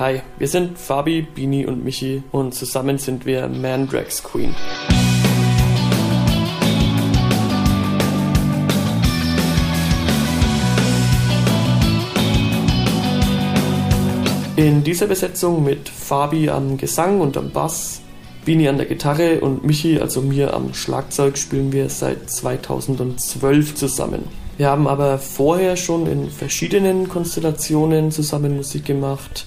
Hi, wir sind Fabi, Bini und Michi und zusammen sind wir Mandrax Queen. In dieser Besetzung mit Fabi am Gesang und am Bass, Bini an der Gitarre und Michi, also mir am Schlagzeug, spielen wir seit 2012 zusammen. Wir haben aber vorher schon in verschiedenen Konstellationen zusammen Musik gemacht.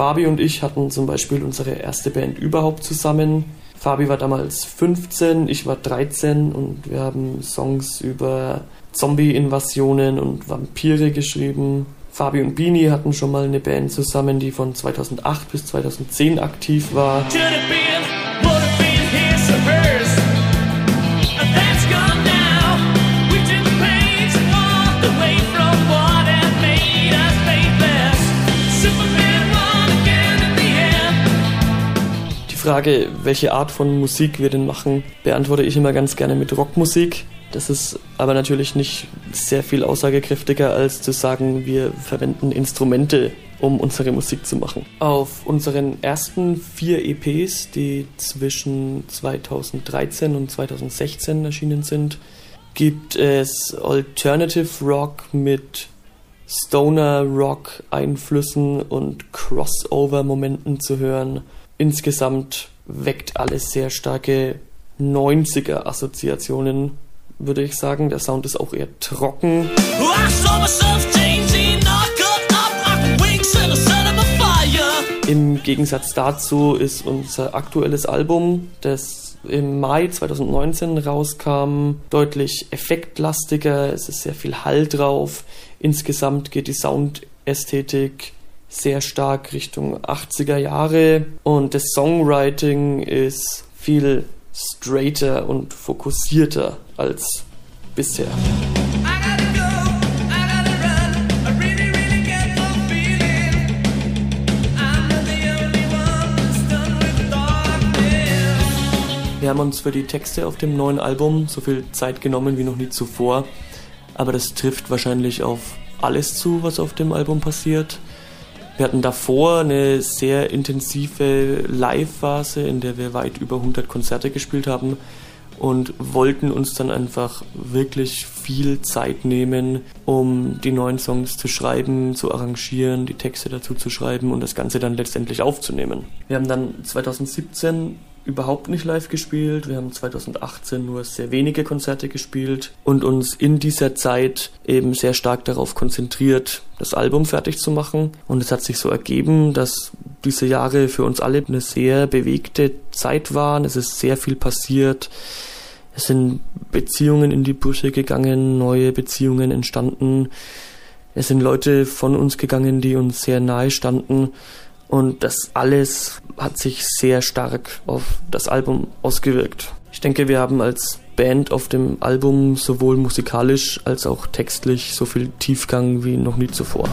Fabi und ich hatten zum Beispiel unsere erste Band überhaupt zusammen. Fabi war damals 15, ich war 13 und wir haben Songs über Zombie-Invasionen und Vampire geschrieben. Fabi und Bini hatten schon mal eine Band zusammen, die von 2008 bis 2010 aktiv war. Frage, welche Art von Musik wir denn machen, beantworte ich immer ganz gerne mit Rockmusik. Das ist aber natürlich nicht sehr viel aussagekräftiger, als zu sagen, wir verwenden Instrumente, um unsere Musik zu machen. Auf unseren ersten vier EPs, die zwischen 2013 und 2016 erschienen sind, gibt es Alternative Rock mit Stoner Rock Einflüssen und Crossover Momenten zu hören. Insgesamt weckt alles sehr starke 90er Assoziationen würde ich sagen. Der Sound ist auch eher trocken. Im Gegensatz dazu ist unser aktuelles Album, das im Mai 2019 rauskam, deutlich effektlastiger. Es ist sehr viel Hall drauf. Insgesamt geht die Soundästhetik sehr stark Richtung 80er Jahre und das Songwriting ist viel straighter und fokussierter als bisher. Wir haben uns für die Texte auf dem neuen Album so viel Zeit genommen wie noch nie zuvor, aber das trifft wahrscheinlich auf alles zu, was auf dem Album passiert. Wir hatten davor eine sehr intensive Live-Phase, in der wir weit über 100 Konzerte gespielt haben und wollten uns dann einfach wirklich viel Zeit nehmen, um die neuen Songs zu schreiben, zu arrangieren, die Texte dazu zu schreiben und das Ganze dann letztendlich aufzunehmen. Wir haben dann 2017 überhaupt nicht live gespielt. Wir haben 2018 nur sehr wenige Konzerte gespielt und uns in dieser Zeit eben sehr stark darauf konzentriert, das Album fertig zu machen. Und es hat sich so ergeben, dass diese Jahre für uns alle eine sehr bewegte Zeit waren. Es ist sehr viel passiert. Es sind Beziehungen in die Brüche gegangen, neue Beziehungen entstanden. Es sind Leute von uns gegangen, die uns sehr nahe standen. Und das alles hat sich sehr stark auf das Album ausgewirkt. Ich denke, wir haben als Band auf dem Album sowohl musikalisch als auch textlich so viel Tiefgang wie noch nie zuvor.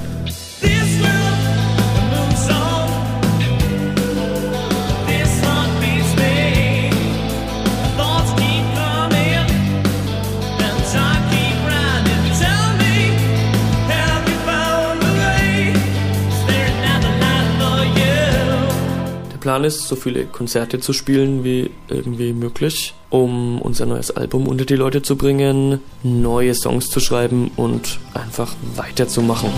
Plan ist, so viele Konzerte zu spielen wie irgendwie möglich, um unser neues Album unter die Leute zu bringen, neue Songs zu schreiben und einfach weiterzumachen.